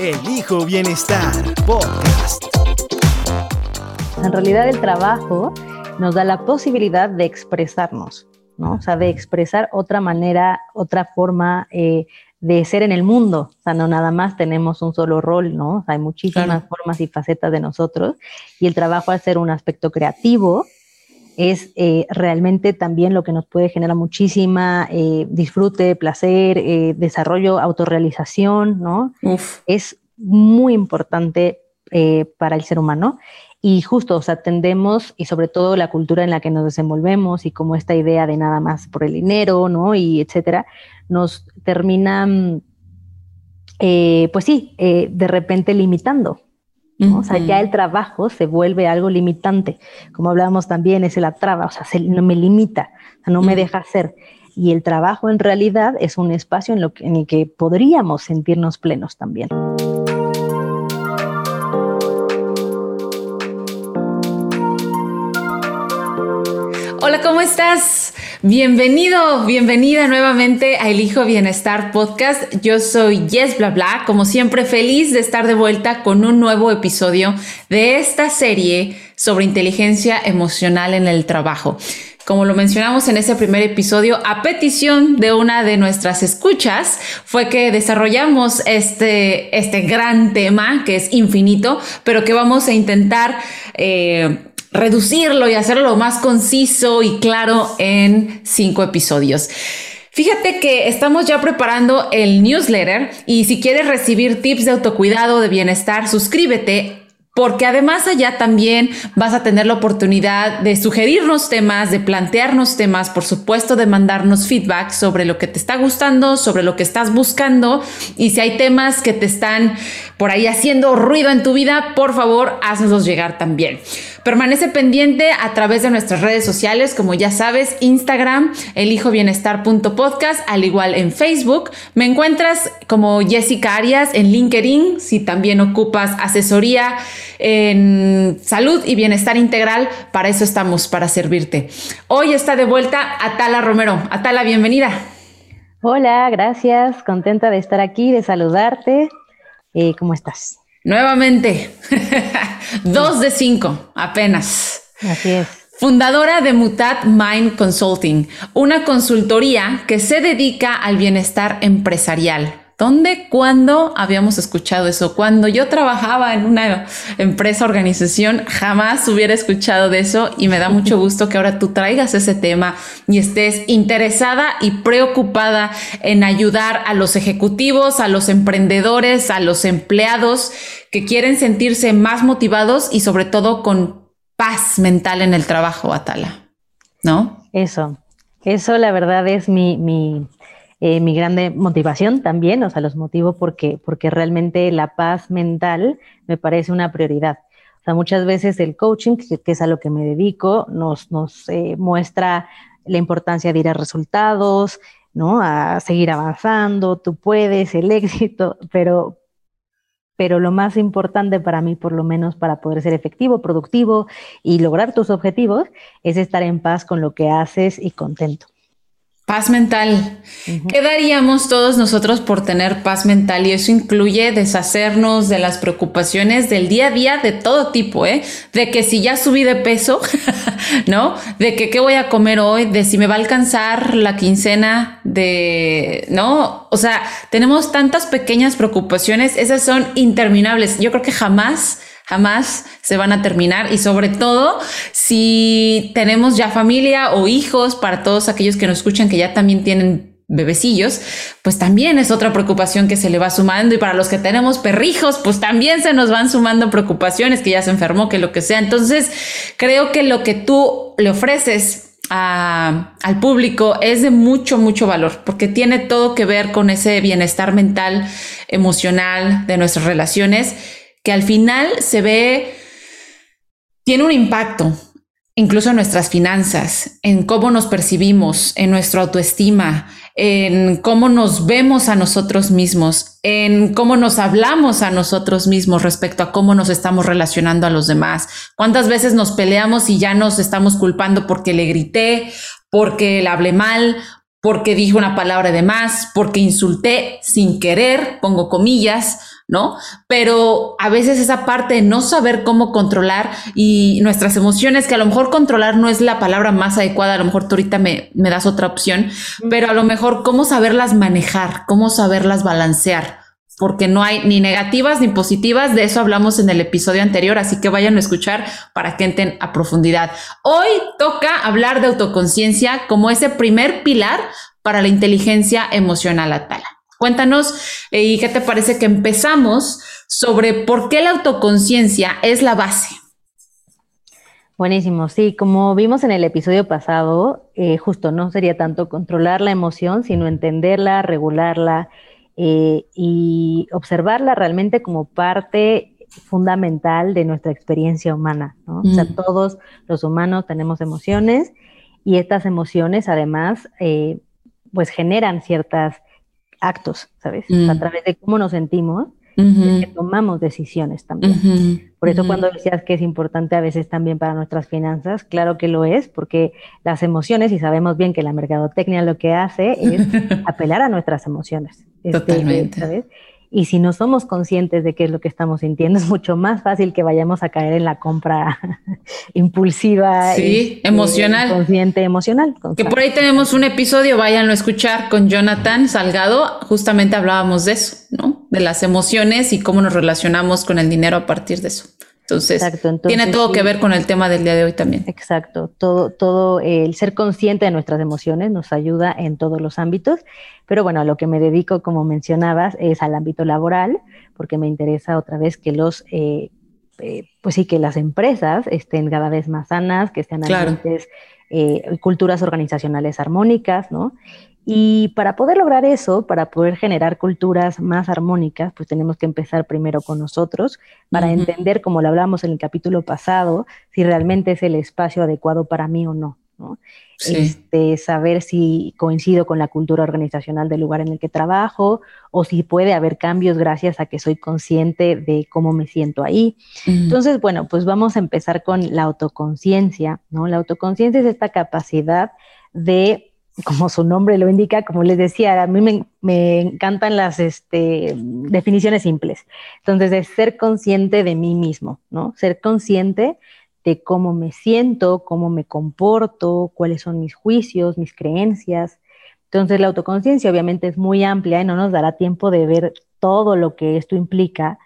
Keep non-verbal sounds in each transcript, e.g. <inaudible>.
Elijo Bienestar Podcast. En realidad el trabajo nos da la posibilidad de expresarnos, ¿no? O sea, de expresar otra manera, otra forma eh, de ser en el mundo. O sea, no nada más tenemos un solo rol, ¿no? O sea, hay muchísimas formas y facetas de nosotros y el trabajo al ser un aspecto creativo es eh, realmente también lo que nos puede generar muchísima eh, disfrute, placer, eh, desarrollo, autorrealización, ¿no? Es muy importante para el ser humano. Y justo, o sea, tendemos, y sobre todo la cultura en la que nos desenvolvemos y como esta idea de nada más por el dinero, ¿no? Y etcétera, nos termina, mm, pues sí, de repente limitando, o sea, ya el trabajo se vuelve algo limitante. Como hablábamos también, es la traba, o sea, no me limita, no me deja hacer. Y el trabajo en realidad es un espacio en, lo en el que podríamos sentirnos plenos también. Hola, ¿cómo estás? Bienvenido, bienvenida nuevamente a Elijo Bienestar Podcast. Yo soy Yes Bla Bla, como siempre feliz de estar de vuelta con un nuevo episodio de esta serie sobre inteligencia emocional en el trabajo. Como lo mencionamos en ese primer episodio, a petición de una de nuestras escuchas, fue que desarrollamos este, este gran tema que es infinito, pero que vamos a intentar eh, reducirlo y hacerlo lo más conciso y claro en cinco episodios. Fíjate que estamos ya preparando el newsletter y si quieres recibir tips de autocuidado, de bienestar, suscríbete porque además allá también vas a tener la oportunidad de sugerirnos temas, de plantearnos temas, por supuesto, de mandarnos feedback sobre lo que te está gustando, sobre lo que estás buscando y si hay temas que te están por ahí haciendo ruido en tu vida, por favor, haznoslos llegar también. Permanece pendiente a través de nuestras redes sociales, como ya sabes, Instagram, elijobienestar.podcast, al igual en Facebook. Me encuentras como Jessica Arias en LinkedIn, si también ocupas asesoría en salud y bienestar integral, para eso estamos, para servirte. Hoy está de vuelta Atala Romero. Atala, bienvenida. Hola, gracias. Contenta de estar aquí, de saludarte. Eh, ¿Cómo estás? Nuevamente, <laughs> dos de cinco, apenas. Así es. Fundadora de Mutat Mind Consulting, una consultoría que se dedica al bienestar empresarial ¿Dónde, cuándo habíamos escuchado eso? Cuando yo trabajaba en una empresa, organización, jamás hubiera escuchado de eso y me da <laughs> mucho gusto que ahora tú traigas ese tema y estés interesada y preocupada en ayudar a los ejecutivos, a los emprendedores, a los empleados que quieren sentirse más motivados y sobre todo con paz mental en el trabajo, Atala. ¿No? Eso, eso la verdad es mi, mi eh, mi grande motivación también, o sea, los motivo porque, porque realmente la paz mental me parece una prioridad. O sea, muchas veces el coaching, que, es a lo que me dedico, nos, nos eh, muestra la importancia de ir a resultados, ¿no? A seguir avanzando, tú puedes, el éxito, pero, pero lo más importante para mí, por lo menos para poder ser efectivo, productivo y lograr tus objetivos, es estar en paz con lo que haces y contento. Paz mental. ¿Qué daríamos todos nosotros por tener paz mental? Y eso incluye deshacernos de las preocupaciones del día a día de todo tipo, ¿eh? De que si ya subí de peso, <laughs> ¿no? De que qué voy a comer hoy, de si me va a alcanzar la quincena, de, ¿no? O sea, tenemos tantas pequeñas preocupaciones, esas son interminables. Yo creo que jamás jamás se van a terminar. Y sobre todo si tenemos ya familia o hijos, para todos aquellos que nos escuchan que ya también tienen bebecillos, pues también es otra preocupación que se le va sumando. Y para los que tenemos perrijos, pues también se nos van sumando preocupaciones, que ya se enfermó, que lo que sea. Entonces, creo que lo que tú le ofreces al público es de mucho, mucho valor, porque tiene todo que ver con ese bienestar mental, emocional de nuestras relaciones, que al final se ve, tiene un impacto incluso en nuestras finanzas, en cómo nos percibimos, en nuestra autoestima, en cómo nos vemos a nosotros mismos, en cómo nos hablamos a nosotros mismos respecto a cómo nos estamos relacionando a los demás. ¿Cuántas veces nos peleamos y ya nos estamos culpando porque le grité, porque le hablé mal, porque dije una palabra de más, porque insulté sin querer, pongo comillas, ¿no? Pero a veces esa parte de no saber cómo controlar y nuestras emociones, que a lo mejor controlar no es la palabra más adecuada, a lo mejor tú ahorita me, me das otra opción, pero a lo mejor cómo saberlas manejar, cómo saberlas balancear porque no hay ni negativas ni positivas, de eso hablamos en el episodio anterior, así que vayan a escuchar para que entren a profundidad. Hoy toca hablar de autoconciencia como ese primer pilar para la inteligencia emocional Atala. Cuéntanos eh, y qué te parece que empezamos sobre por qué la autoconciencia es la base. Buenísimo, sí, como vimos en el episodio pasado, eh, justo no sería tanto controlar la emoción, sino entenderla, regularla, eh, y observarla realmente como parte fundamental de nuestra experiencia humana, ¿no? O sea, mm. todos los humanos tenemos emociones y estas emociones además eh, pues generan ciertos actos, ¿sabes? A mm. través de cómo nos sentimos, que tomamos decisiones también. Por eso cuando decías que es importante a veces también para nuestras finanzas, claro que lo es, porque las emociones, y sabemos bien que la mercadotecnia lo que hace es <laughs> apelar a nuestras emociones. Este, Totalmente. Y si no somos conscientes de qué es lo que estamos sintiendo, es mucho más fácil que vayamos a caer en la compra <laughs> impulsiva. Sí, este, emocional. Consciente, emocional. Que por ahí tenemos un episodio, váyanlo a escuchar con Jonathan Salgado. Justamente hablábamos de eso, ¿no? De las emociones y cómo nos relacionamos con el dinero a partir de eso. Entonces, tiene todo que ver con el tema del día de hoy también. Exacto, todo, todo el ser consciente de nuestras emociones nos ayuda en todos los ámbitos, pero bueno, a lo que me dedico, como mencionabas, es al ámbito laboral, porque me interesa otra vez que los, eh, eh, pues sí, que las empresas estén cada vez más sanas, que estén ambientes, eh, culturas organizacionales armónicas, ¿no? Y para poder lograr eso, para poder generar culturas más armónicas, pues tenemos que empezar primero con nosotros para entender, como lo hablamos en el capítulo pasado, si realmente es el espacio adecuado para mí o no. Este, saber si coincido con la cultura organizacional del lugar en el que trabajo o si puede haber cambios gracias a que soy consciente de cómo me siento ahí. Entonces, bueno, pues vamos a empezar con la autoconciencia, ¿no? La autoconciencia es esta capacidad de como su nombre lo indica, como les decía, a mí me, encantan las este, definiciones simples. Entonces, de ser consciente de mí mismo, ¿no? Ser consciente de cómo me siento, cómo me comporto, cuáles son mis juicios, mis creencias. Entonces, la autoconciencia obviamente es muy amplia y no nos dará tiempo de ver todo lo que esto implica,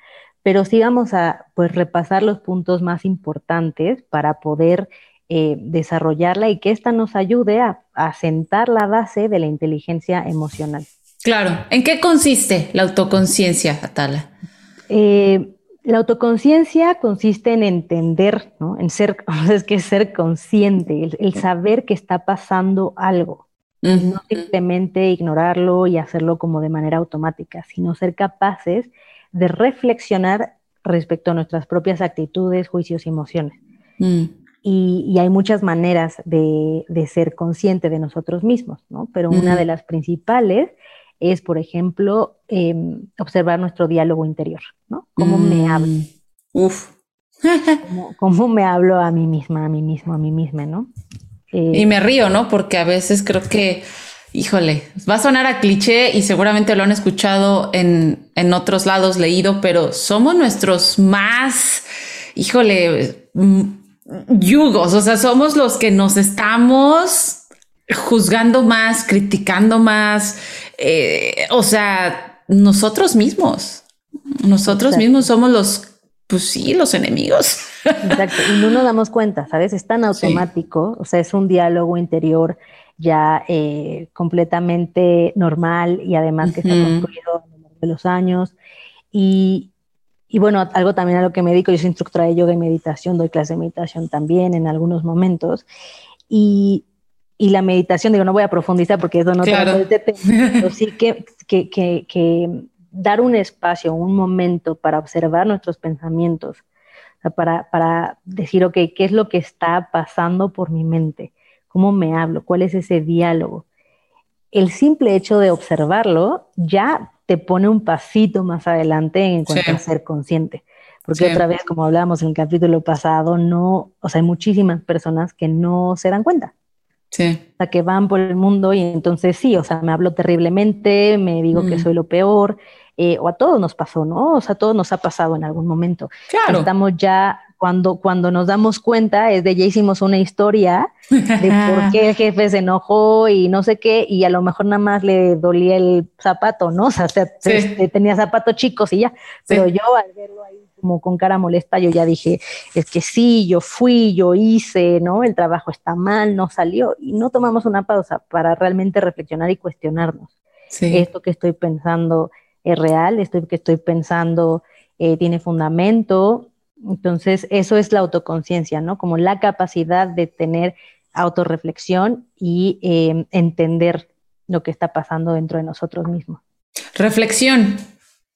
pero sí vamos a pues, repasar los puntos más importantes para poder eh, desarrollarla y que ésta nos ayude a, sentar la base de la inteligencia emocional. Claro. ¿En qué consiste la autoconciencia, Atala? Eh, la autoconciencia consiste en entender, ¿no? En ser, <laughs> es que ser consciente, el, saber que está pasando algo. No simplemente ignorarlo y hacerlo como de manera automática, sino ser capaces de reflexionar respecto a nuestras propias actitudes, juicios y emociones. Mm. Y, hay muchas maneras de, ser consciente de nosotros mismos, ¿no? Pero una de las principales es, por ejemplo, em, observar nuestro diálogo interior, ¿no? ¿Cómo me mm. hablo? Uf. <laughs> ¿Cómo, me hablo a mí misma, a mí mismo, a mí misma, ¿no? Eh, y me río, ¿no? Porque a veces creo que, híjole, va a sonar a cliché y seguramente lo han escuchado en, en otros lados leído, pero somos nuestros más, híjole, mm, yugos, o sea, somos los que nos estamos juzgando más, criticando más, eh, o sea, nosotros mismos, nosotros mismos somos los, pues sí, los enemigos. Exacto, y no nos damos cuenta, ¿sabes? Es tan automático, o sea, es un diálogo interior ya eh, completamente normal y además que se ha construido a lo largo de los años. Y, y bueno, algo también a lo que me dedico, yo soy instructora de yoga y meditación, doy clase de meditación también en algunos momentos. Y y la meditación, digo, no voy a profundizar porque eso no claro. tema, <laughs> pero sí que, que, que, que, dar un espacio, un momento para observar nuestros pensamientos, para, para decir, ok, ¿qué es lo que está pasando por mi mente? ¿Cómo me hablo? ¿Cuál es ese diálogo? El simple hecho de observarlo ya te pone un pasito más adelante en cuanto a ser consciente. Porque otra vez, como hablábamos en el capítulo pasado, no, o sea, hay muchísimas personas que no se dan cuenta. Sí. O sea, que van por el mundo y entonces sí, o sea, me hablo terriblemente, me digo que mm. soy lo peor, eh, o a todos nos pasó, ¿no? O sea, a todos nos ha pasado en algún momento. Claro. Estamos ya, cuando, cuando nos damos cuenta, es de ya hicimos una historia de por <laughs> qué el jefe se enojó y no sé qué, y a lo mejor nada más le dolía el zapato, ¿no? <laughs> O sea, este, tenía zapatos chicos y ya, pero yo al verlo ahí como con cara molesta, yo ya dije, es que sí, yo fui, yo hice, ¿no? El trabajo está mal, no salió, y no tomamos una pausa para realmente reflexionar y cuestionarnos. Esto que estoy pensando es real, esto que estoy pensando eh, tiene fundamento. Entonces, eso es la autoconciencia, ¿no? Como la capacidad de tener autorreflexión y eh, entender lo que está pasando dentro de nosotros mismos. Reflexión,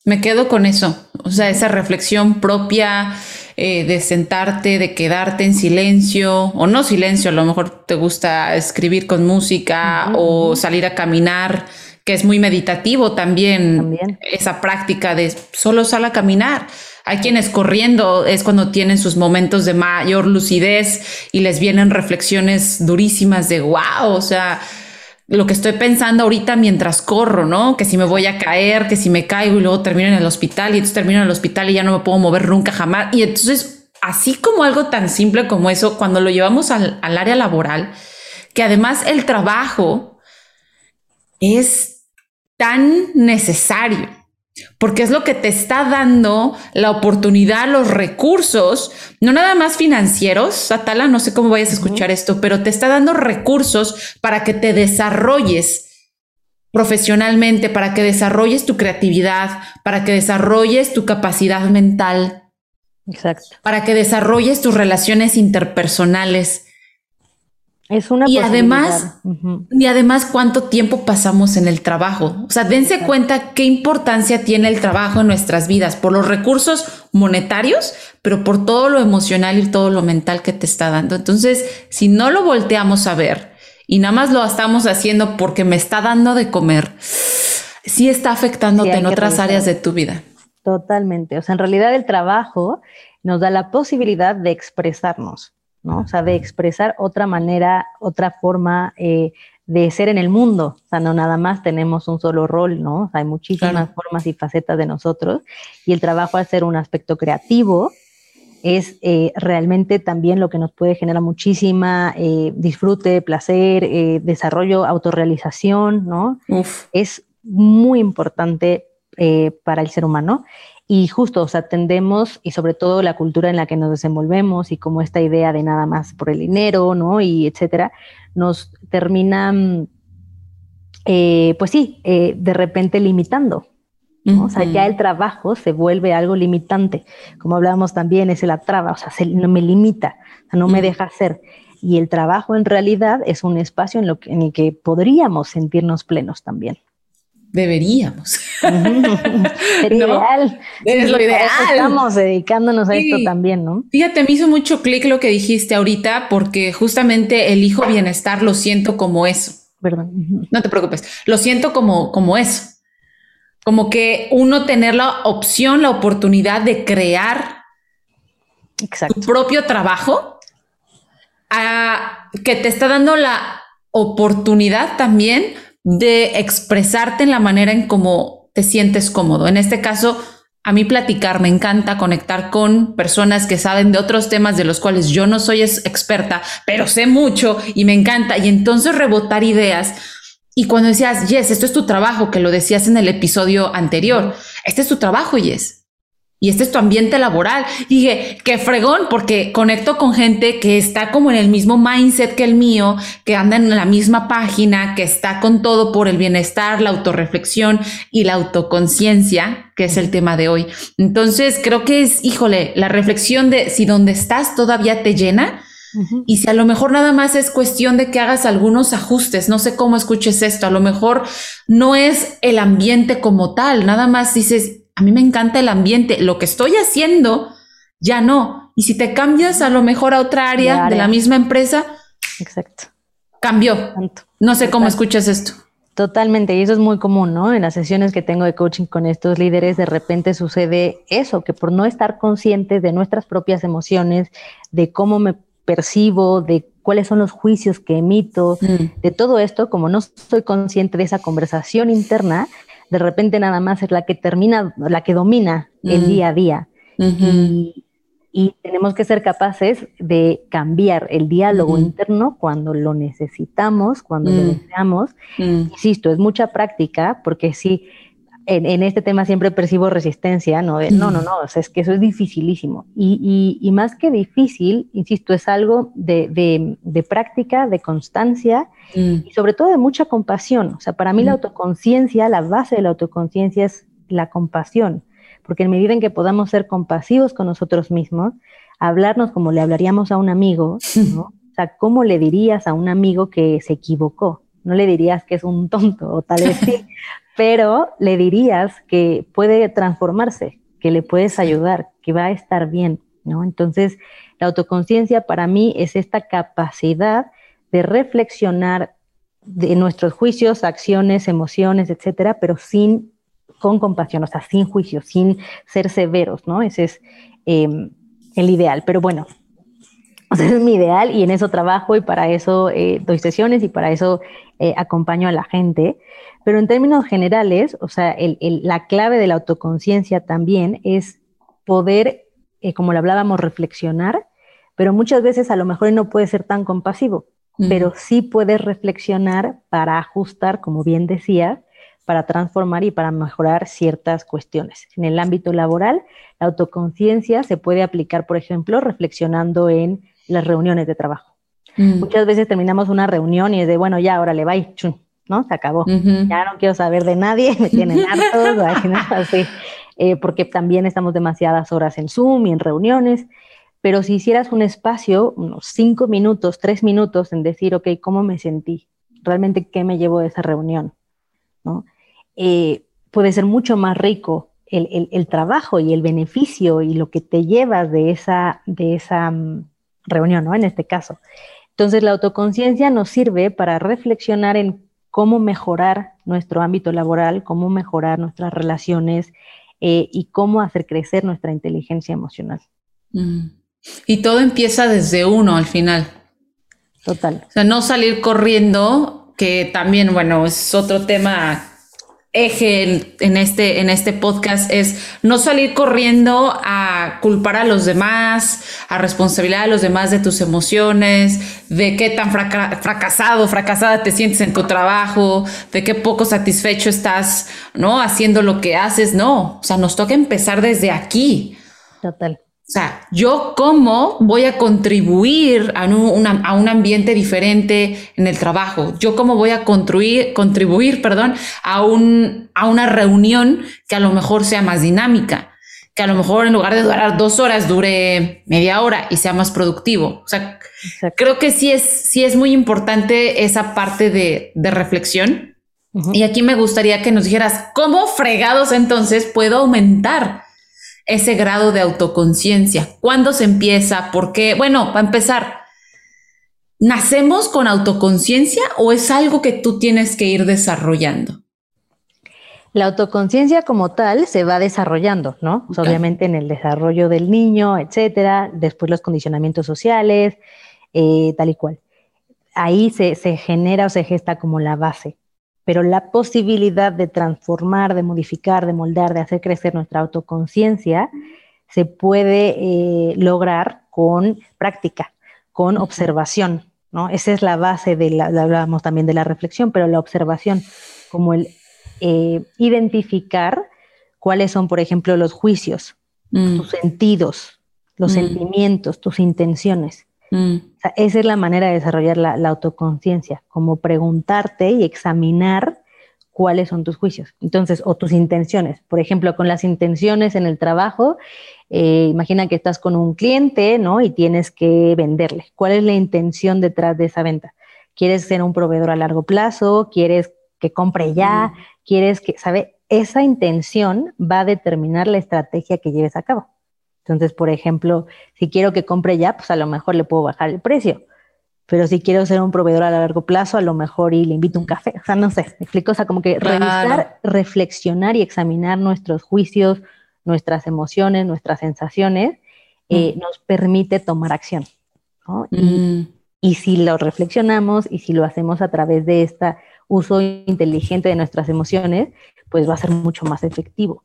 me quedo con eso, o sea, esa reflexión propia eh, de sentarte, de quedarte en silencio, o no silencio, a lo mejor te gusta escribir con música o salir a caminar, que es muy meditativo también, también, esa práctica de solo sal a caminar. Hay quienes corriendo es cuando tienen sus momentos de mayor lucidez y les vienen reflexiones durísimas de wow, o sea, lo que estoy pensando ahorita mientras corro, ¿no? Que si me voy a caer, que si me caigo y luego termino en el hospital y entonces termino en el hospital y ya no me puedo mover nunca jamás. Y entonces, así como algo tan simple como eso, cuando lo llevamos al, al área laboral, que además el trabajo es tan necesario porque es lo que te está dando la oportunidad, los recursos, no nada más financieros, Atala, no sé cómo vayas a escuchar esto, pero te está dando recursos para que te desarrolles profesionalmente, para que desarrolles tu creatividad, para que desarrolles tu capacidad mental. Exacto. Para que desarrolles tus relaciones interpersonales es una y además, y además cuánto tiempo pasamos en el trabajo. O sea, dense cuenta qué importancia tiene el trabajo en nuestras vidas por los recursos monetarios, pero por todo lo emocional y todo lo mental que te está dando. Entonces, si no lo volteamos a ver y nada más lo estamos haciendo porque me está dando de comer, sí está afectándote en otras áreas de tu vida. Totalmente. O sea, en realidad el trabajo nos da la posibilidad de expresarnos ¿no? O sea, de expresar otra manera, otra forma eh, de ser en el mundo. O sea, no nada más tenemos un solo rol, ¿no? hay muchísimas formas y facetas de nosotros. Y el trabajo al ser un aspecto creativo es eh, realmente también lo que nos puede generar muchísima eh, disfrute, placer, desarrollo, autorrealización, ¿no? Es muy importante para el ser humano. Y justo, o sea, tendemos, y sobre todo la cultura en la que nos desenvolvemos y como esta idea de nada más por el dinero, ¿no? Y etcétera, nos termina, eh, pues sí, eh, de repente limitando. O sea, ya el trabajo se vuelve algo limitante. Como hablábamos también, es la traba, o sea, no me limita, o sea, no me deja hacer. Y el trabajo en realidad es un espacio en, lo en el que podríamos sentirnos plenos también. Deberíamos. <laughs> ideal. Es lo ideal. Estamos dedicándonos a esto también, ¿no? Fíjate, me hizo mucho clic lo que dijiste ahorita, porque justamente elijo bienestar lo siento como eso. Perdón. No te preocupes. Lo siento como, como eso. Como que uno tener la opción, la oportunidad de crear tu propio trabajo, que te está dando la oportunidad también de expresarte en la manera en cómo te sientes cómodo. En este caso, a mí platicar me encanta conectar con personas que saben de otros temas de los cuales yo no soy experta, pero sé mucho y me encanta. Y entonces rebotar ideas. Y cuando decías, Yes, esto es tu trabajo, que lo decías en el episodio anterior, este es tu trabajo, Yes y este es tu ambiente laboral. dije, qué fregón, porque conecto con gente que está como en el mismo mindset que el mío, que anda en la misma página, que está con todo por el bienestar, la autorreflexión y la autoconciencia, que es el tema de hoy. Entonces, creo que es, híjole, la reflexión de si donde estás todavía te llena, Y si a lo mejor nada más es cuestión de que hagas algunos ajustes, no sé cómo escuches esto, a lo mejor no es el ambiente como tal, nada más dices, a mí me encanta el ambiente, lo que estoy haciendo ya no. Y si te cambias a lo mejor a otra área de, la misma empresa, Exacto. cambió. No sé cómo escuchas esto. Totalmente, y eso es muy común, ¿no? En las sesiones que tengo de coaching con estos líderes, de repente sucede eso, que por no estar conscientes de nuestras propias emociones, de cómo me percibo, de cuáles son los juicios que emito, mm. de todo esto, como no soy consciente de esa conversación interna, de repente nada más es la que termina, la que domina el mm. día a día. y, y tenemos que ser capaces de cambiar el diálogo interno cuando lo necesitamos, cuando lo mm. deseamos. Mm. Insisto, es mucha práctica porque sí, en, este tema siempre percibo resistencia, ¿no? no, no, no, es que eso es dificilísimo. Y, y, más que difícil, insisto, es algo de, de, de práctica, de constancia mm. y sobre todo de mucha compasión. O sea, para mí la autoconciencia, la base de la autoconciencia es la compasión porque en medida en que podamos ser compasivos con nosotros mismos, hablarnos como le hablaríamos a un amigo, ¿no? <laughs> O sea, ¿cómo le dirías a un amigo que se equivocó? No le dirías que es un tonto, o tal vez sí, <laughs> pero le dirías que puede transformarse, que le puedes ayudar, que va a estar bien, ¿no? Entonces, la autoconciencia para mí es esta capacidad de reflexionar de nuestros juicios, acciones, emociones, etcétera, pero sin con compasión, o sea, sin juicio, sin ser severos, ¿no? Ese es em, el ideal. Pero bueno, <laughs> ese es mi ideal y en eso trabajo y para eso eh, doy sesiones y para eso eh, acompaño a la gente. Pero en términos generales, o sea, la clave de la autoconciencia también es poder, eh, como lo hablábamos, reflexionar, pero muchas veces a lo mejor no puede ser tan compasivo, pero sí puedes reflexionar para ajustar, como bien decías, para transformar y para mejorar ciertas cuestiones. En el ámbito laboral, la autoconciencia se puede aplicar, por ejemplo, reflexionando en las reuniones de trabajo. Mm. Muchas veces terminamos una reunión y es de, bueno, ya, ahora le va chun, ¿no? Se acabó. Ya no quiero saber de nadie, me tienen <laughs> hartos, así, eh, porque también estamos demasiadas horas en Zoom y en reuniones. Pero si hicieras un espacio, unos cinco minutos, tres minutos, en decir, ok, ¿cómo me sentí? ¿Realmente qué me llevo de esa reunión? ¿No? Eh, puede ser mucho más rico el, trabajo y el beneficio y lo que te llevas de esa, de esa mm, reunión, ¿no? En este caso. Entonces, la autoconciencia nos sirve para reflexionar en cómo mejorar nuestro ámbito laboral, cómo mejorar nuestras relaciones eh, y cómo hacer crecer nuestra inteligencia emocional. Mm. Y todo empieza desde uno al final. Total. O sea, no salir corriendo, que también, bueno, es otro tema eje en, este, en este podcast es no salir corriendo a culpar a los demás, a responsabilidad a los demás de tus emociones, de qué tan fracasado, fracasada te sientes en tu trabajo, de qué poco satisfecho estás, ¿no? Haciendo lo que haces, no. O sea, nos toca empezar desde aquí. Total. O sea, yo cómo voy a contribuir a, a, un ambiente diferente en el trabajo. Yo cómo voy a contribuir, contribuir perdón, a, un, a una reunión que a lo mejor sea más dinámica, que a lo mejor en lugar de durar dos horas dure media hora y sea más productivo. O sea, creo que sí es, sí es muy importante esa parte de, de reflexión. Y aquí me gustaría que nos dijeras cómo fregados entonces puedo aumentar ese grado de autoconciencia? ¿Cuándo se empieza? ¿Por qué? Bueno, para empezar, ¿nacemos con autoconciencia o es algo que tú tienes que ir desarrollando? La autoconciencia como tal se va desarrollando, ¿no? Pues, obviamente en el desarrollo del niño, etcétera, después los condicionamientos sociales, eh, tal y cual. Ahí se, se genera o se gesta como la base pero la posibilidad de transformar, de modificar, de moldar, de hacer crecer nuestra autoconciencia se puede eh, lograr con práctica, con observación, ¿no? Esa es la base de la, hablábamos también de la reflexión, pero la observación, como el eh, identificar cuáles son, por ejemplo, los juicios, mm. tus sentidos, los mm. sentimientos, tus intenciones. Mm. esa es la manera de desarrollar la, autoconciencia, como preguntarte y examinar cuáles son tus juicios. Entonces, o tus intenciones. Por ejemplo, con las intenciones en el trabajo, eh, imagina que estás con un cliente, ¿no? Y tienes que venderle. ¿Cuál es la intención detrás de esa venta? ¿Quieres ser un proveedor a largo plazo? ¿Quieres que compre ya? ¿Quieres que, sabe? Esa intención va a determinar la estrategia que lleves a cabo. Entonces, por ejemplo, si quiero que compre ya, pues a lo mejor le puedo bajar el precio. Pero si quiero ser un proveedor a largo plazo, a lo mejor y le invito un café. O sea, no sé, me explico. O sea, como que revisar, reflexionar y examinar nuestros juicios, nuestras emociones, nuestras sensaciones, eh, mm. nos permite tomar acción. Mm. Y, si lo reflexionamos y si lo hacemos a través de este uso inteligente de nuestras emociones, pues va a ser mucho más efectivo.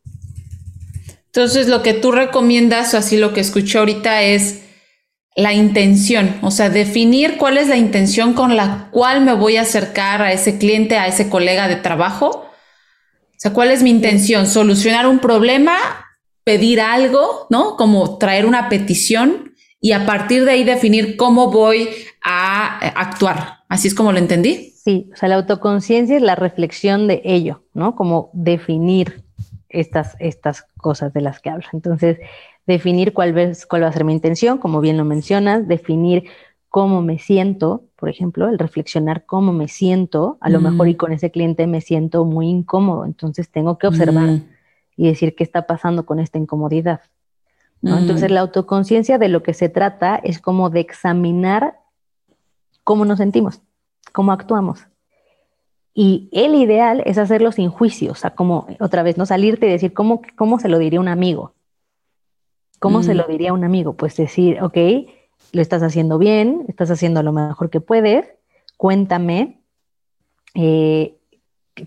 Entonces, lo que tú recomiendas, o así lo que escuché ahorita, es la intención, o sea, definir cuál es la intención con la cual me voy a acercar a ese cliente, a ese colega de trabajo. O sea, ¿cuál es mi intención? ¿Solucionar un problema pedir algo, ¿no? Como traer una petición y a partir de ahí definir cómo voy a eh, actuar. Así es como lo entendí. Sí, o sea, la autoconciencia es la reflexión de ello, ¿no? Como definir estas, estas cosas de las que hablo. Entonces, definir cuál, cuál va a ser mi intención, como bien lo mencionas, definir cómo me siento, por ejemplo, el reflexionar cómo me siento, a lo mejor y con ese cliente me siento muy incómodo, entonces tengo que observar y decir qué está pasando con esta incomodidad. Entonces la autoconciencia de lo que se trata es como de examinar cómo nos sentimos, cómo actuamos. Y el ideal es hacerlo sin juicio, o sea, como otra vez, no salirte y decir, ¿cómo, cómo se lo diría un amigo? ¿Cómo se lo diría un amigo? Pues decir, ok, lo estás haciendo bien, estás haciendo lo mejor que puedes, cuéntame, eh,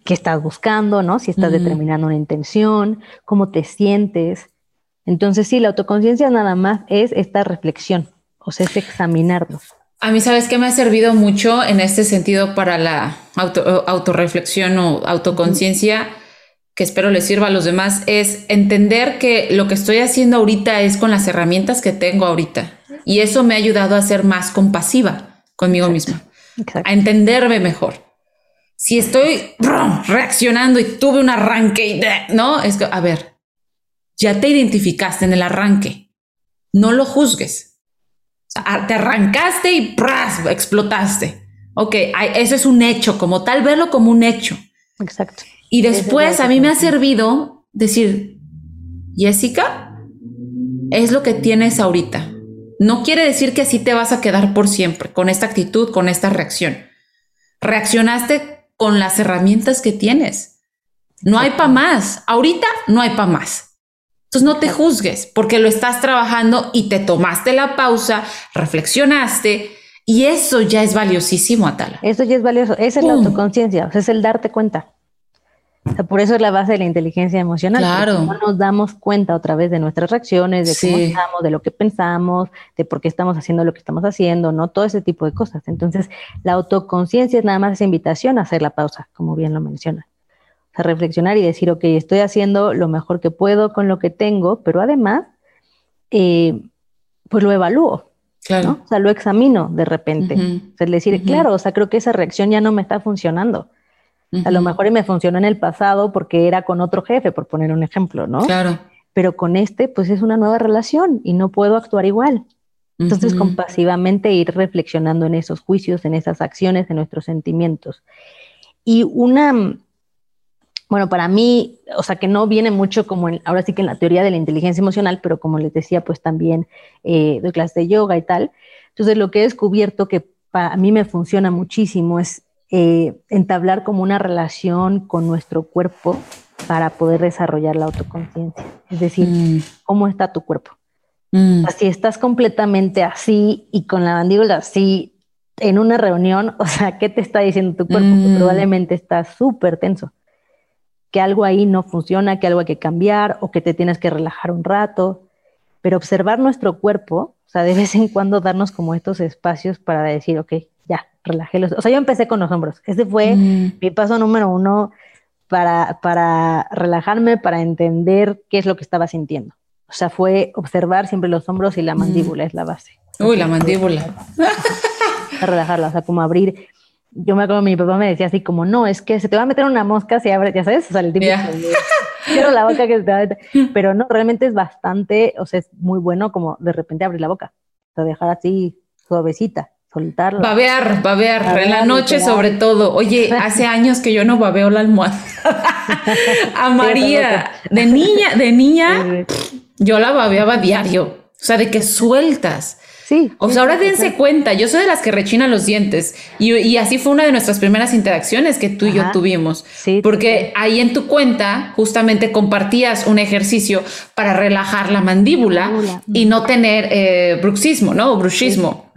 qué estás buscando, ¿no? Si estás determinando una intención, cómo te sientes. Entonces, sí, la autoconciencia nada más es esta reflexión, o sea, es examinarnos. A mí, ¿sabes qué me ha servido mucho en este sentido para la auto, autorreflexión o autoconciencia? que espero les sirva a los demás, es entender que lo que estoy haciendo ahorita es con las herramientas que tengo ahorita. Y eso me ha ayudado a ser más compasiva conmigo misma, a entenderme mejor. Si estoy reaccionando y tuve un arranque y no, es que, a ver, ya te identificaste en el arranque, no lo juzgues. Te arrancaste y explotaste. Ok, eso es un hecho, como tal, verlo como un hecho. Exacto. Y después a mí me ha servido decir, Jessica, es lo que tienes ahorita. No quiere decir que así te vas a quedar por siempre, con esta actitud, con esta reacción. Reaccionaste con las herramientas que tienes. No hay para más. Ahorita no hay para más. Entonces no te juzgues porque lo estás trabajando y te tomaste la pausa, reflexionaste y eso ya es valiosísimo, Atala. Eso ya es valioso. Esa es la autoconciencia, es el darte cuenta por eso es la base de la inteligencia emocional. Claro. No nos damos cuenta otra vez de nuestras reacciones, de cómo estamos, de lo que pensamos, de por qué estamos haciendo lo que estamos haciendo, ¿no? Todo ese tipo de cosas. Entonces, la autoconciencia es nada más esa invitación a hacer la pausa, como bien lo menciona. A reflexionar y decir, ok, estoy haciendo lo mejor que puedo con lo que tengo, pero además, eh, pues lo evalúo. Claro. O sea, lo examino de repente. es decir, claro, o sea, creo que esa reacción ya no me está funcionando a lo mejor me funcionó en el pasado porque era con otro jefe, por poner un ejemplo, ¿no? Claro. Pero con este, pues es una nueva relación y no puedo actuar igual. Entonces, compasivamente ir reflexionando en esos juicios, en esas acciones, en nuestros sentimientos. Y una, bueno, para mí, o sea, que no viene mucho como en, ahora sí que en la teoría de la inteligencia emocional, pero como les decía, pues también eh, doy clases de yoga y tal. Entonces, lo que he descubierto que para mí me funciona muchísimo es eh, entablar como una relación con nuestro cuerpo para poder desarrollar la autoconciencia. Es decir, mm. ¿cómo está tu cuerpo? Mm. si estás completamente así y con la mandíbula así en una reunión, <laughs> o sea, ¿qué te está diciendo tu cuerpo? Que mm. probablemente estás súper tenso, que algo ahí no funciona, que algo hay que cambiar o que te tienes que relajar un rato. Pero observar nuestro cuerpo, o sea, de vez en cuando darnos como estos espacios para decir, ok, ya, relajé los. O sea, yo empecé con los hombros. Ese fue mm. mi paso número uno para, para relajarme, para entender qué es lo que estaba sintiendo. O sea, fue observar siempre los hombros y la mm. mandíbula es la base. Uy, la mandíbula. A relajarla, o sea, como abrir yo me acuerdo, mi papá me decía así como, no, es que se te va a meter una mosca si abre, ya sabes, o sea, el tipo cierro la boca que se te va a meter. <laughs> Pero no, realmente es bastante, o sea, es muy bueno como de repente abrir la boca, o sea, dejar así suavecita. Soltarla. Babear, babear, en la noche sobre todo. Oye, <laughs> hace años que yo no babeo la almohada. a María, de niña, de niña, yo la babeaba diario. O sea, de que sueltas. Sí. O sea, ahora dense cuenta, yo soy de las que rechinan los dientes. Y, así fue una de nuestras primeras interacciones que tú y yo tuvimos. Sí, porque ahí en tu cuenta justamente compartías un ejercicio para relajar la mandíbula, y no tener eh, bruxismo, ¿no? O bruxismo,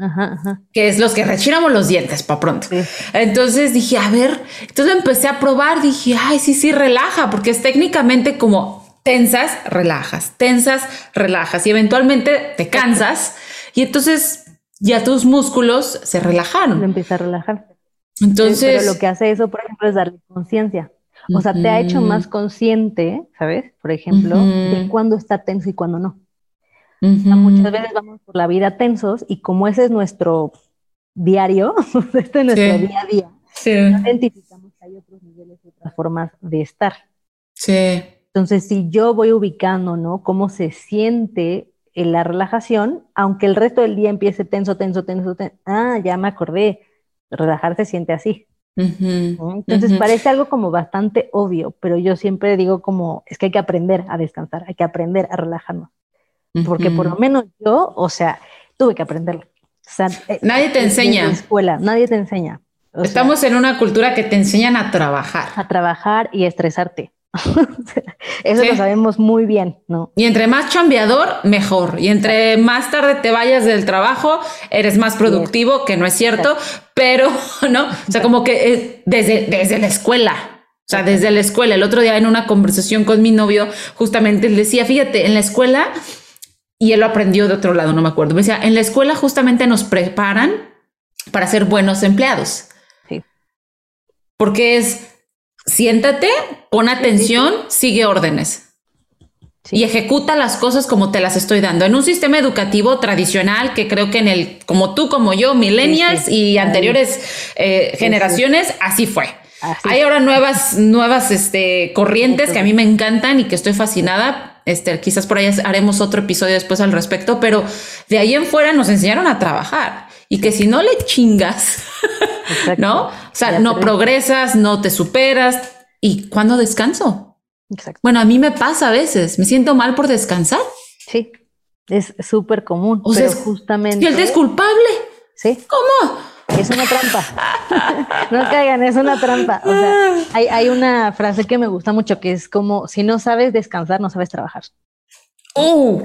que es los que rechinamos los dientes para pronto. Entonces dije, a ver, entonces lo empecé a probar, dije, ay, sí, sí, relaja, porque es técnicamente como tensas, relajas, tensas, relajas. Y eventualmente te cansas y entonces ya tus músculos se relajaron. Empieza a relajar. Entonces. Pero lo que hace eso, por ejemplo, es darle conciencia. O sea, te ha hecho más consciente, ¿sabes? Por ejemplo, de cuándo está tenso y cuándo no. muchas veces vamos por la vida tensos y como ese es nuestro diario, <laughs> este es nuestro día a día, identificamos que hay otros niveles y otras formas de estar. Sí. Entonces, si yo voy ubicando, ¿no? Cómo se siente en la relajación, aunque el resto del día empiece tenso, tenso, tenso, tenso. Ah, ya me acordé, relajarse siente así. Entonces parece algo como bastante obvio, pero yo siempre digo como, es que hay que aprender a descansar, hay que aprender a relajarnos. Porque por lo menos yo, o sea, tuve que aprenderlo. Eh, nadie te enseña. En la escuela, nadie te enseña. Estamos en una cultura que te enseñan a trabajar. A trabajar y a estresarte. <laughs> Eso lo sabemos muy bien, ¿no? Y entre más chambeador, mejor. Y entre más tarde te vayas del trabajo, eres más productivo, que no es cierto, pero, <laughs> ¿no? O sea, como que eh, desde, desde la escuela. O sea, desde la escuela. El otro día en una conversación con mi novio, justamente él decía, fíjate, en la escuela, y él lo aprendió de otro lado, no me acuerdo, me decía, en la escuela justamente nos preparan para ser buenos empleados. Sí. Porque es, siéntate, pon atención, sigue órdenes. Y ejecuta las cosas como te las estoy dando. En un sistema educativo tradicional, que creo que en el, como tú, como yo, millennials y anteriores eh, generaciones, así fue. Hay ahora nuevas, nuevas este, corrientes que a mí me encantan y que estoy fascinada. Este, quizás por ahí haremos otro episodio después al respecto, pero de ahí en fuera nos enseñaron a trabajar y que si no le chingas, <laughs> ¿no? O sea, no progresas, no te superas. ¿Y cuándo descanso? Exacto. Bueno, a mí me pasa a veces, me siento mal por descansar. Sí, es súper común. O sea, justamente. ¿Y el es culpable? Sí. ¿Cómo? Es una trampa. <laughs> no caigan, es una trampa. O sea, hay, hay, una frase que me gusta mucho que es como: si no sabes descansar, no sabes trabajar. Uh.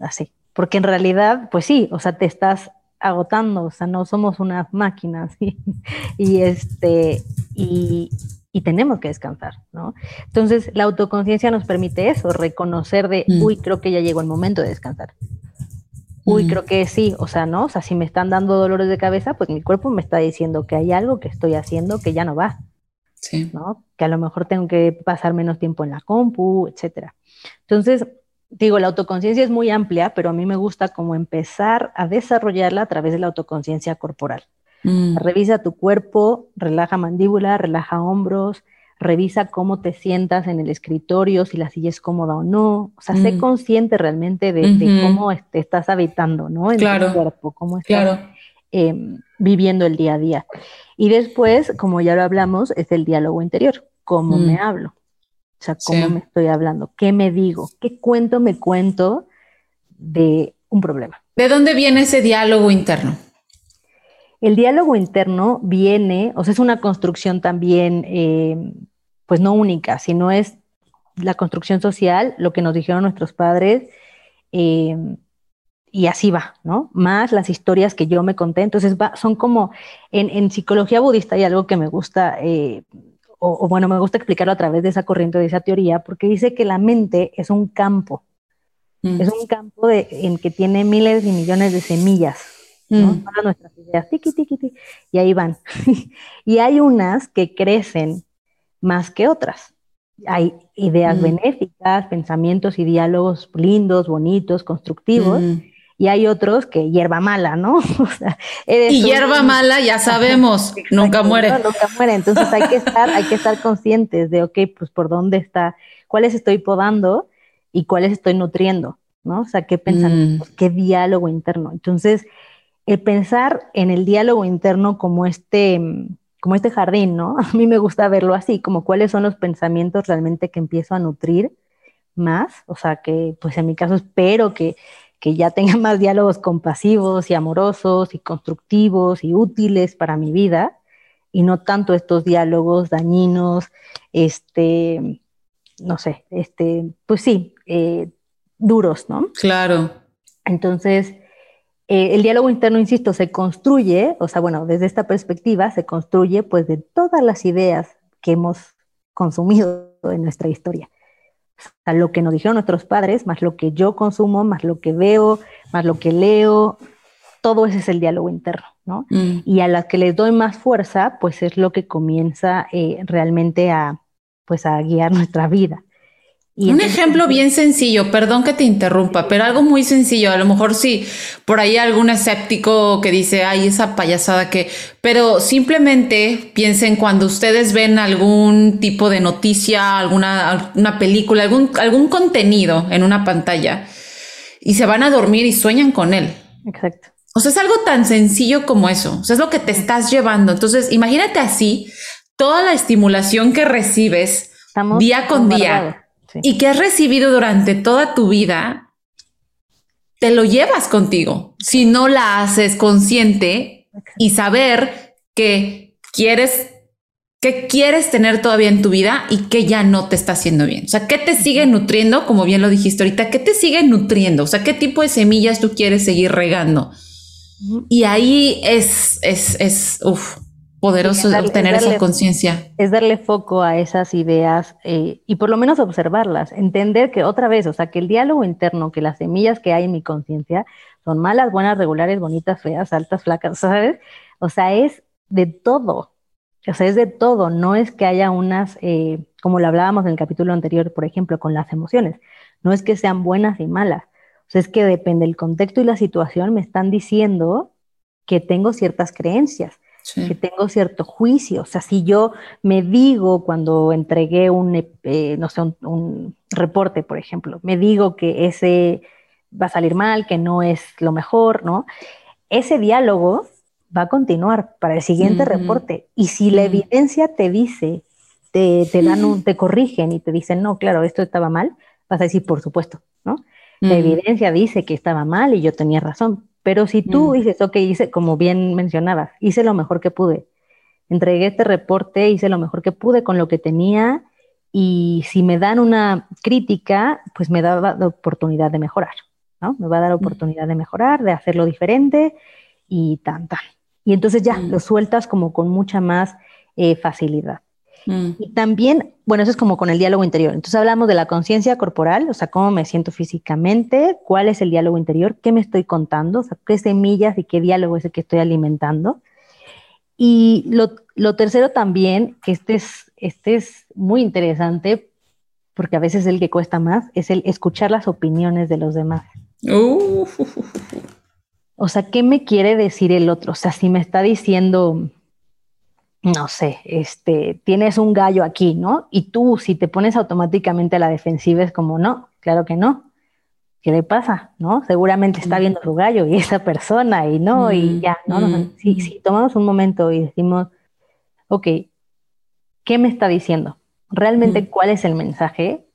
así. Porque en realidad, pues sí, o sea, te estás agotando, o sea, no somos unas máquinas <laughs> y, este, y, tenemos que descansar, ¿no? Entonces, la autoconciencia nos permite eso, reconocer de, mm. uy, creo que ya llegó el momento de descansar. Uy, mm. creo que sí, o sea, ¿no? O sea, si me están dando dolores de cabeza, pues mi cuerpo me está diciendo que hay algo que estoy haciendo que ya no va. Sí. ¿no? Que a lo mejor tengo que pasar menos tiempo en la compu, etcétera. Entonces, digo, la autoconciencia es muy amplia, pero a mí me gusta como empezar a desarrollarla a través de la autoconciencia corporal. Mm. Revisa tu cuerpo, relaja mandíbula, relaja hombros, revisa cómo te sientas en el escritorio, si la silla es cómoda o no. O sea, sé mm. consciente realmente de, cómo te estás habitando, ¿no? En tu cuerpo, cómo estás em, viviendo el día a día. Y después, como ya lo hablamos, es el diálogo interior, cómo me mm. hablo. O sea, cómo me estoy hablando, qué me digo, qué cuento me cuento de un problema. ¿De dónde viene ese diálogo interno? El diálogo interno viene, o sea, es una construcción también, eh, pues no única, sino es la construcción social, lo que nos dijeron nuestros padres, eh, y así va, ¿no? Más las historias que yo me conté. Entonces, son como, en, psicología budista hay algo que me gusta eh, o, bueno, me gusta explicarlo a través de esa corriente, de esa teoría, porque dice que la mente es un campo, mm. es un campo de, en que tiene miles y millones de semillas, ¿no? Mm. Todas nuestras ideas, tiqui, tiqui, tiqui, y ahí van. <laughs> y hay unas que crecen más que otras. Hay ideas mm. benéficas, pensamientos y diálogos lindos, bonitos, constructivos, y hay otros que hierba mala, ¿no? <laughs> y hierba mala, ya sabemos, <laughs> nunca muere. nunca muere. Entonces hay que estar, hay que estar conscientes de, ok, pues por dónde está, cuáles estoy podando y cuáles estoy nutriendo, ¿no? O sea, qué pensamientos, mm. qué diálogo interno. Entonces, el pensar en el diálogo interno como este, como este jardín, ¿no? <laughs> A mí me gusta verlo así, como cuáles son los pensamientos realmente que empiezo a nutrir más, o sea, que pues en mi caso espero que que ya tenga <laughs> más diálogos compasivos y amorosos y constructivos y útiles para mi vida y no tanto estos diálogos dañinos, este, no sé, este, pues sí, eh, duros, ¿no? Claro. Entonces, eh, el diálogo interno, insisto, se construye, o sea, bueno, desde esta perspectiva se construye pues de todas las ideas que hemos consumido en nuestra historia a lo que nos dijeron nuestros padres, más lo que yo consumo, más lo que veo, más lo que leo, todo ese es el diálogo interno, ¿no? Mm. Y a las que les doy más fuerza, pues es lo que comienza eh, realmente a, pues a guiar <laughs> nuestra vida. Un ejemplo bien sencillo, perdón que te interrumpa, pero algo muy sencillo. A lo mejor sí, por ahí algún escéptico que dice, ay, esa payasada que, pero simplemente piensen cuando ustedes ven algún tipo de noticia, alguna una película, algún, algún contenido en una pantalla y se van a dormir y sueñan con él. Exacto. O sea, es algo tan sencillo como eso. O sea, es lo que te estás llevando. Entonces, imagínate así toda la estimulación que recibes día con día y que has recibido durante toda tu vida, te lo llevas contigo. Si no la haces consciente y saber que quieres que quieres tener todavía en tu vida y que ya no te está haciendo bien. O sea, ¿qué te sigue nutriendo? Como bien lo dijiste ahorita, ¿qué te sigue nutriendo? O sea, ¿qué tipo de semillas tú quieres seguir regando? Y ahí es, es, es, uff, poderoso tener esa conciencia. Es darle foco a esas ideas eh, y por lo menos observarlas, entender que otra vez, o sea, que el diálogo interno, que las semillas que hay en mi conciencia son malas, buenas, regulares, bonitas, feas, altas, flacas, ¿sabes? O sea, es de todo. O sea, es de todo. No es que haya unas, eh, como lo hablábamos en el capítulo anterior, por ejemplo, con las emociones. No es que sean buenas y malas. O sea, es que depende del contexto y la situación, me están diciendo que tengo ciertas creencias que tengo cierto juicio. O sea, si yo me digo cuando entregué un, eh, no sé, un, reporte, por ejemplo, me digo que ese va a salir mal, que no es lo mejor, ¿no? Ese diálogo va a continuar para el siguiente reporte. Y si la evidencia te dice, te, te, dan un, <laughs> te corrigen y te dicen, no, claro, esto estaba mal, vas a decir, por supuesto, ¿no? La evidencia dice que estaba mal y yo tenía razón, pero si tú mm. dices, ok, hice, como bien mencionabas, hice lo mejor que pude, entregué este reporte, hice lo mejor que pude con lo que tenía y si me dan una crítica, pues me da la oportunidad de mejorar, ¿no? Me va a dar la mm. oportunidad de mejorar, de hacerlo diferente y tan, tan. Y entonces ya mm. lo sueltas como con mucha más eh, facilidad. Mm. Y también, bueno, eso es como con el diálogo interior. Entonces hablamos de la conciencia corporal, o sea, cómo me siento físicamente, cuál es el diálogo interior, qué me estoy contando, o sea, qué semillas y qué diálogo es el que estoy alimentando. Y lo, tercero también, que este es, este es muy interesante, porque a veces es el que cuesta más, es el escuchar las opiniones de los demás. O sea, ¿qué me quiere decir el otro? O sea, si me está diciendo, no sé, este, tienes un gallo aquí, ¿no? Y tú, si te pones automáticamente a la defensiva, es como, no, claro que no. ¿Qué le pasa? ¿No? Seguramente está viendo su gallo y esa persona y no, y ya, ¿no? Si, si, tomamos un momento y decimos, ok, ¿qué me está diciendo? Realmente. ¿cuál es el mensaje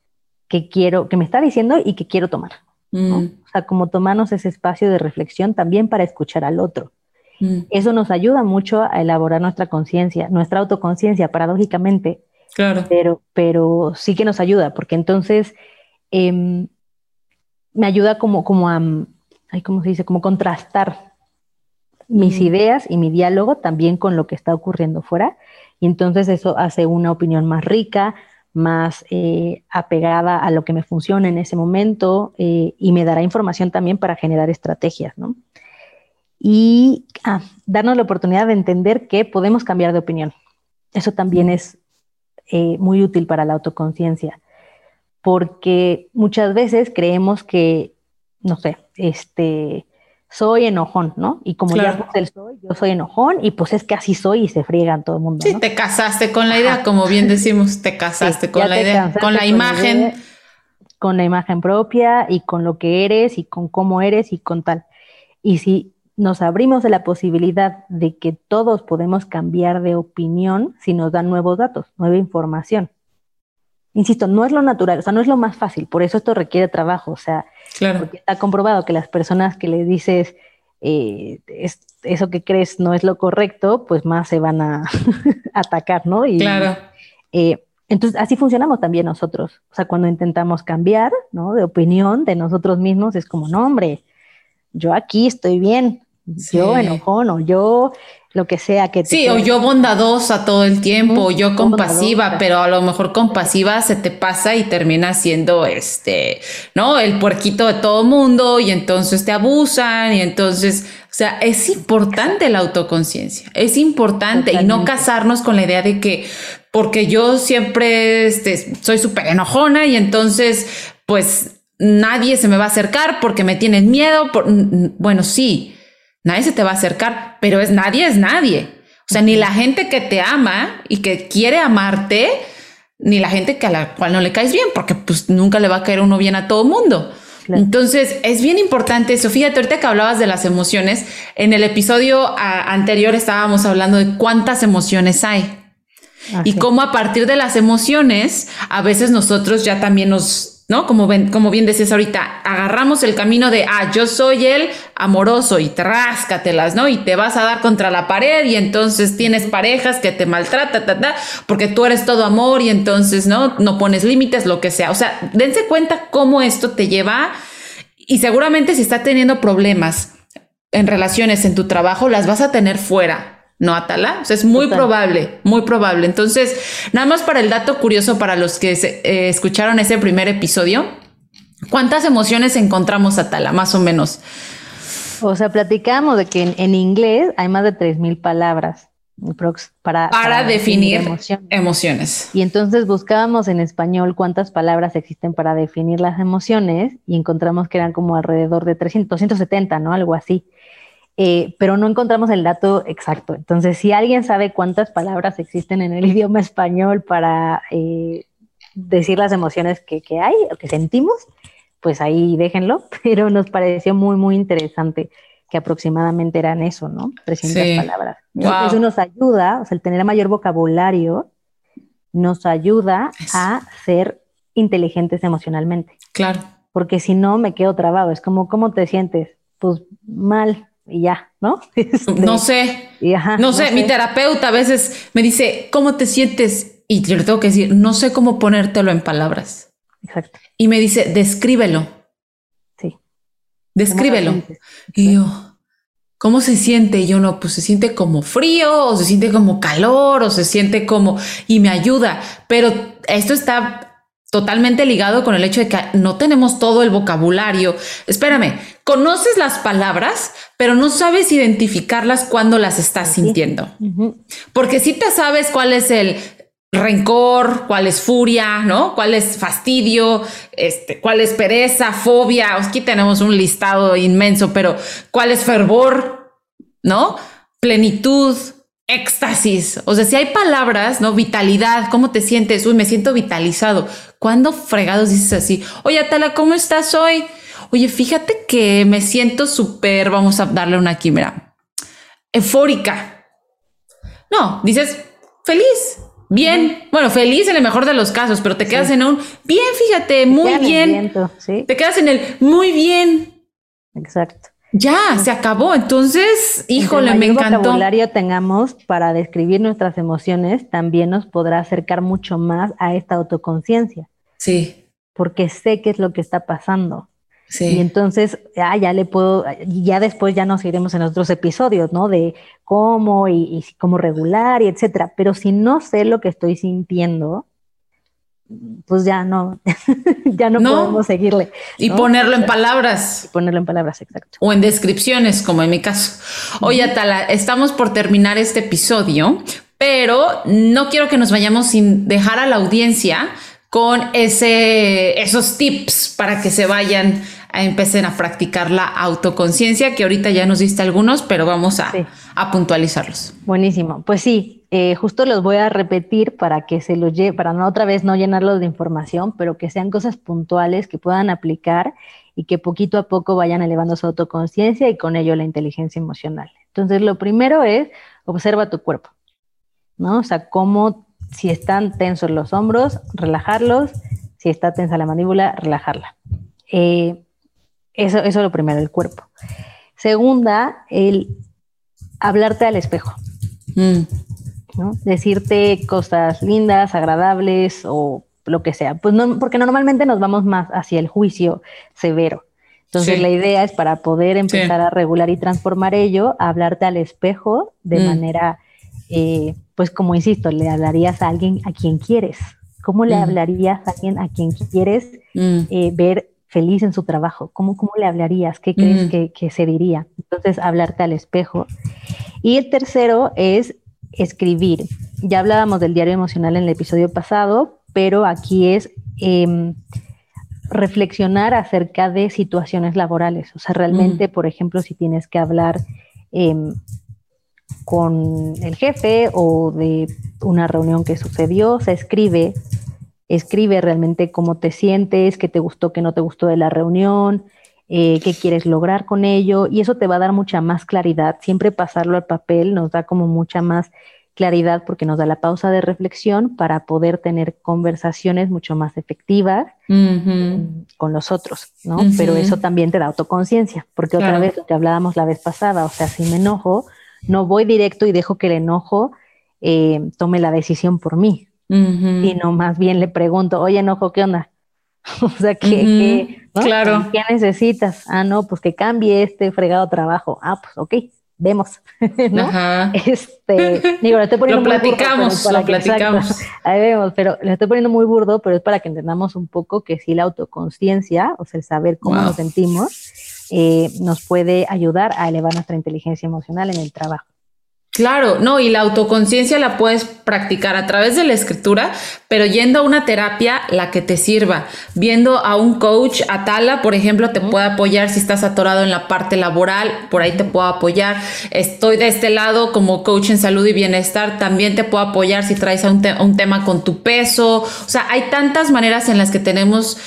que quiero, que me está diciendo y que quiero tomar? O sea, como tomarnos ese espacio de reflexión también para escuchar al otro. Mm. Eso nos ayuda mucho a elaborar nuestra conciencia, nuestra autoconciencia, paradójicamente. Claro. Pero, pero sí que nos ayuda, porque entonces em, me ayuda como, como a, ¿cómo se dice? Como contrastar mis mm. ideas y mi diálogo también con lo que está ocurriendo fuera. Y entonces eso hace una opinión más rica, más eh, apegada a lo que me funciona en ese momento eh, y me dará información también para generar estrategias, ¿no? Y ah, darnos la oportunidad de entender que podemos cambiar de opinión. Eso también es eh, muy útil para la autoconciencia, porque muchas veces creemos que, no sé, este, soy enojón, ¿no? Y como ya puse el soy, yo soy enojón y pues es que así soy y se friegan todo el mundo. Sí, te casaste con la idea, como bien <laughs> decimos, te casaste con la idea, con la imagen. con la imagen propia y con lo que eres y con cómo eres y con tal. Y si nos abrimos de la posibilidad de que todos podemos cambiar de opinión si nos dan nuevos datos, nueva información. Insisto, no es lo natural, o sea, no es lo más fácil, por eso esto requiere trabajo, o sea, porque está comprobado que las personas que le dices eh, eso que crees no es lo correcto, pues más se van a <laughs> atacar, ¿no? Y, claro. Eh, entonces, así funcionamos también nosotros. O sea, cuando intentamos cambiar, ¿no? De opinión de nosotros mismos, es como, no, hombre, yo aquí estoy bien, yo enojón yo lo que sea que te Sí, o yo bondadosa todo el tiempo, o yo compasiva, pero a lo mejor compasiva se te pasa y termina siendo este, ¿no? El puerquito de todo mundo y entonces te abusan y entonces, o sea, es importante la autoconciencia, es importante y no casarnos con la idea de que porque yo siempre este, soy súper enojona y entonces, pues nadie se me va a acercar porque me tienen miedo. Por, bueno, sí, nadie se te va a acercar, pero es nadie es nadie. O sea, ni la gente que te ama y que quiere amarte, ni la gente que a la cual no le caes bien, porque pues nunca le va a caer uno bien a todo mundo. Entonces, es bien importante eso. Fíjate, ahorita que hablabas de las emociones, en el episodio anterior estábamos hablando de cuántas emociones hay. y cómo a partir de las emociones, a veces nosotros ya también nos ¿no? Como, ven, como bien decías ahorita, agarramos el camino de, ah, yo soy el amoroso y tráscatelas, ¿no? Y te vas a dar contra la pared y entonces tienes parejas que te maltratan, porque tú eres todo amor y entonces, ¿no? No pones límites, lo que sea. O sea, dense cuenta cómo esto te lleva y seguramente si está teniendo problemas en relaciones en tu trabajo, las vas a tener fuera no Atala. O sea, es muy probable, muy probable. Entonces, nada más para el dato curioso para los que eh, escucharon ese primer episodio, ¿cuántas emociones encontramos Atala, más o menos? O sea, platicamos de que en, inglés hay más de 3.000 palabras para, para, definir, emociones. Y entonces buscábamos en español cuántas palabras existen para definir las emociones y encontramos que eran como alrededor de 300, 270, ¿no? Algo así. Eh, pero no encontramos el dato exacto. Entonces, si alguien sabe cuántas palabras existen en el <laughs> idioma español para eh, decir las emociones que, hay o que sentimos, pues ahí déjenlo, <laughs> pero nos pareció muy, muy interesante que aproximadamente eran eso, ¿no? 300 palabras. Eso nos ayuda, o sea, el tener mayor vocabulario nos ayuda a ser inteligentes emocionalmente. Claro. Porque si no, me quedo trabado. Es como, ¿cómo te sientes? Pues mal, y ya, ¿no? <laughs> Este, no sé. no, sé, mi terapeuta a veces me dice, ¿cómo te sientes? Y yo le tengo que decir, no sé cómo ponértelo en palabras. Exacto. Y me dice, descríbelo. Sí. Descríbelo. Y yo, ¿cómo se siente? Y yo no, pues se siente como frío, o se siente como calor, o se siente como, y me ayuda. Pero esto está totalmente ligado con el hecho de que no tenemos todo el vocabulario. Espérame, conoces las palabras, pero no sabes identificarlas cuando las estás sintiendo. Porque si te sabes cuál es el rencor, cuál es furia, ¿no? Cuál es fastidio, este, cuál es pereza, fobia. Aquí tenemos un listado inmenso, pero cuál es fervor, ¿no? Plenitud, éxtasis. O sea, si hay palabras, ¿no? Vitalidad, ¿cómo te sientes? Uy, me siento vitalizado. ¿Cuándo fregados dices así? Oye, Atala, ¿cómo estás hoy? Oye, fíjate que me siento súper, vamos a darle una aquí, mira, eufórica. No, dices feliz, bien. Bueno, feliz en el mejor de los casos, pero te quedas en un bien, fíjate, muy bien. Te quedas en el muy bien. Exacto. Ya, se acabó. Entonces, híjole, me encantó. vocabulario tengamos para describir nuestras emociones, también nos podrá acercar mucho más a esta autoconciencia. Sí. Porque sé qué es lo que está pasando. Sí. Y entonces, ah, ya le puedo, ya después ya nos iremos en otros episodios, ¿no? De cómo y, y cómo regular y etcétera. Pero si no sé lo que estoy sintiendo, pues ya no, <laughs> ya no, podemos seguirle. Y ponerlo en palabras. Y ponerlo en palabras, exacto. O en descripciones, como en mi caso. Oye, Atala, estamos por terminar este episodio, pero no quiero que nos vayamos sin dejar a la audiencia con ese, esos tips para que se vayan empiecen a practicar la autoconciencia, que ahorita ya nos diste algunos, pero vamos a, a puntualizarlos. Buenísimo. Pues sí, eh, justo los voy a repetir para que se los lleve, para no otra vez no llenarlos de información, pero que sean cosas puntuales que puedan aplicar y que poquito a poco vayan elevando su autoconciencia y con ello la inteligencia emocional. Entonces, lo primero es observa tu cuerpo, ¿no? O sea, cómo, si están tensos los hombros, relajarlos, si está tensa la mandíbula, relajarla. Eh, eso, eso es lo primero, el cuerpo. Segunda, el hablarte al espejo. Mm. Decirte cosas lindas, agradables o lo que sea. Pues no, porque normalmente nos vamos más hacia el juicio severo. Entonces la idea es para poder empezar a regular y transformar ello, hablarte al espejo de mm. manera, eh, pues como insisto, le hablarías a alguien a quien quieres. ¿Cómo le mm. hablarías a alguien a quien quieres eh, ver feliz en su trabajo? ¿Cómo, cómo le hablarías? ¿Qué crees que, que, se diría? Entonces, hablarte al espejo. Y el tercero es escribir. Ya hablábamos del diario emocional en el episodio pasado, pero aquí es em, reflexionar acerca de situaciones laborales. O sea, realmente, mm. por ejemplo, si tienes que hablar em, con el jefe o de una reunión que sucedió, se escribe, escribe realmente cómo te sientes, qué te gustó, qué no te gustó de la reunión, eh, qué quieres lograr con ello, y eso te va a dar mucha más claridad. Siempre pasarlo al papel nos da como mucha más claridad porque nos da la pausa de reflexión para poder tener conversaciones mucho más efectivas con los otros, ¿no? Pero eso también te da autoconciencia, porque otra vez lo que hablábamos la vez pasada, o sea, si me enojo, no voy directo y dejo que el enojo eh, tome la decisión por mí, sino más bien le pregunto, oye, enojo, ¿qué onda? <laughs> o sea, ¿qué, claro. ¿qué necesitas? Ah, no, pues que cambie este fregado trabajo. Ah, pues ok, vemos, <laughs> ¿no? Este, <laughs> digo, lo estoy poniendo lo platicamos, lo platicamos. <laughs> ahí vemos, pero lo estoy poniendo muy burdo, pero es para que entendamos un poco que sí la autoconciencia, o sea, el saber cómo nos sentimos, eh, nos puede ayudar a elevar nuestra inteligencia emocional en el trabajo. Claro, no, y la autoconciencia la puedes practicar a través de la escritura, pero yendo a una terapia, la que te sirva. Viendo a un coach, a Tala, por ejemplo, te puede apoyar si estás atorado en la parte laboral, por ahí te puedo apoyar. Estoy de este lado como coach en salud y bienestar, también te puedo apoyar si traes un, un tema con tu peso. O sea, hay tantas maneras en las que tenemos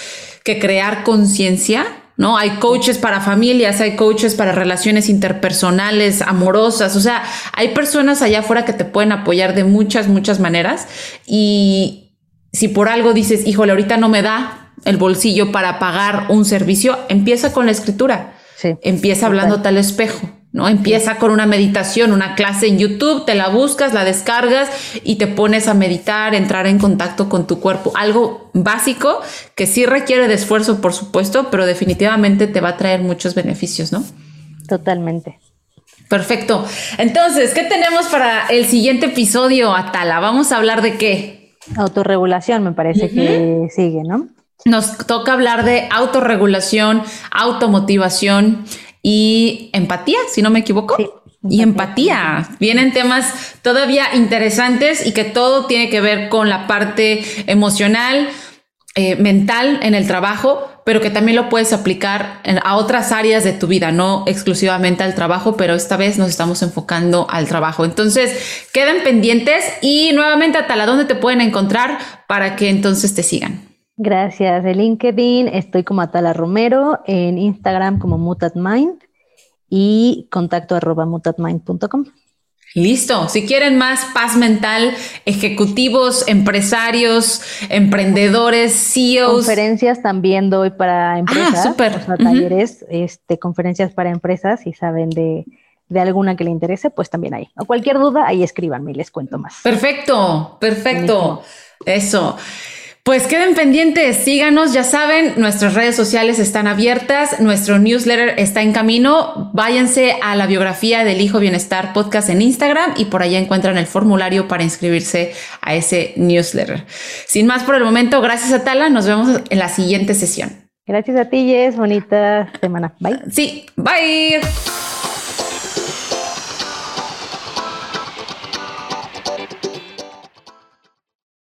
que crear conciencia ¿no? Hay coaches para familias, hay coaches para relaciones interpersonales, amorosas, o sea, hay personas allá afuera que te pueden apoyar de muchas, muchas maneras y si por algo dices, híjole, ahorita no me da el bolsillo para pagar un servicio, empieza con la escritura, empieza hablando tal espejo. ¿No? Empieza con una meditación, una clase en YouTube, te la buscas, la descargas y te pones a meditar, entrar en contacto con tu cuerpo. Algo básico que sí requiere de esfuerzo, por supuesto, pero definitivamente te va a traer muchos beneficios, ¿no? Totalmente. Perfecto. Entonces, ¿qué tenemos para el siguiente episodio, Atala? Vamos a hablar de qué? Autorregulación, me parece que sigue, ¿no? Nos toca hablar de autorregulación, automotivación y empatía, si no me equivoco. Y empatía. Vienen temas todavía interesantes y que todo tiene que ver con la parte emocional, eh, mental en el trabajo, pero que también lo puedes aplicar a otras áreas de tu vida, no exclusivamente al trabajo, pero esta vez nos estamos enfocando al trabajo. Entonces, queden pendientes y nuevamente, Atala, ¿dónde te pueden encontrar para que entonces te sigan? Gracias. En LinkedIn estoy como Atala Romero, en Instagram como MutatMind y contacto arroba mutatmind.com. Listo. Si quieren más paz mental, ejecutivos, empresarios, emprendedores, CEOs. Conferencias también doy para ah, empresas. Ah, súper. talleres, este, conferencias para empresas. Si saben de, de alguna que le interese, pues también hay. O cualquier duda, ahí escríbanme y les cuento más. Perfecto, perfecto. Eso. Pues queden pendientes, síganos, ya saben, nuestras redes sociales están abiertas, nuestro newsletter está en camino, váyanse a la biografía del Hijo Bienestar Podcast en Instagram y por allá encuentran el formulario para inscribirse a ese newsletter. Sin más por el momento, gracias a Tala, nos vemos en la siguiente sesión. Gracias a ti, Jess, bonita semana. Bye. Sí, bye.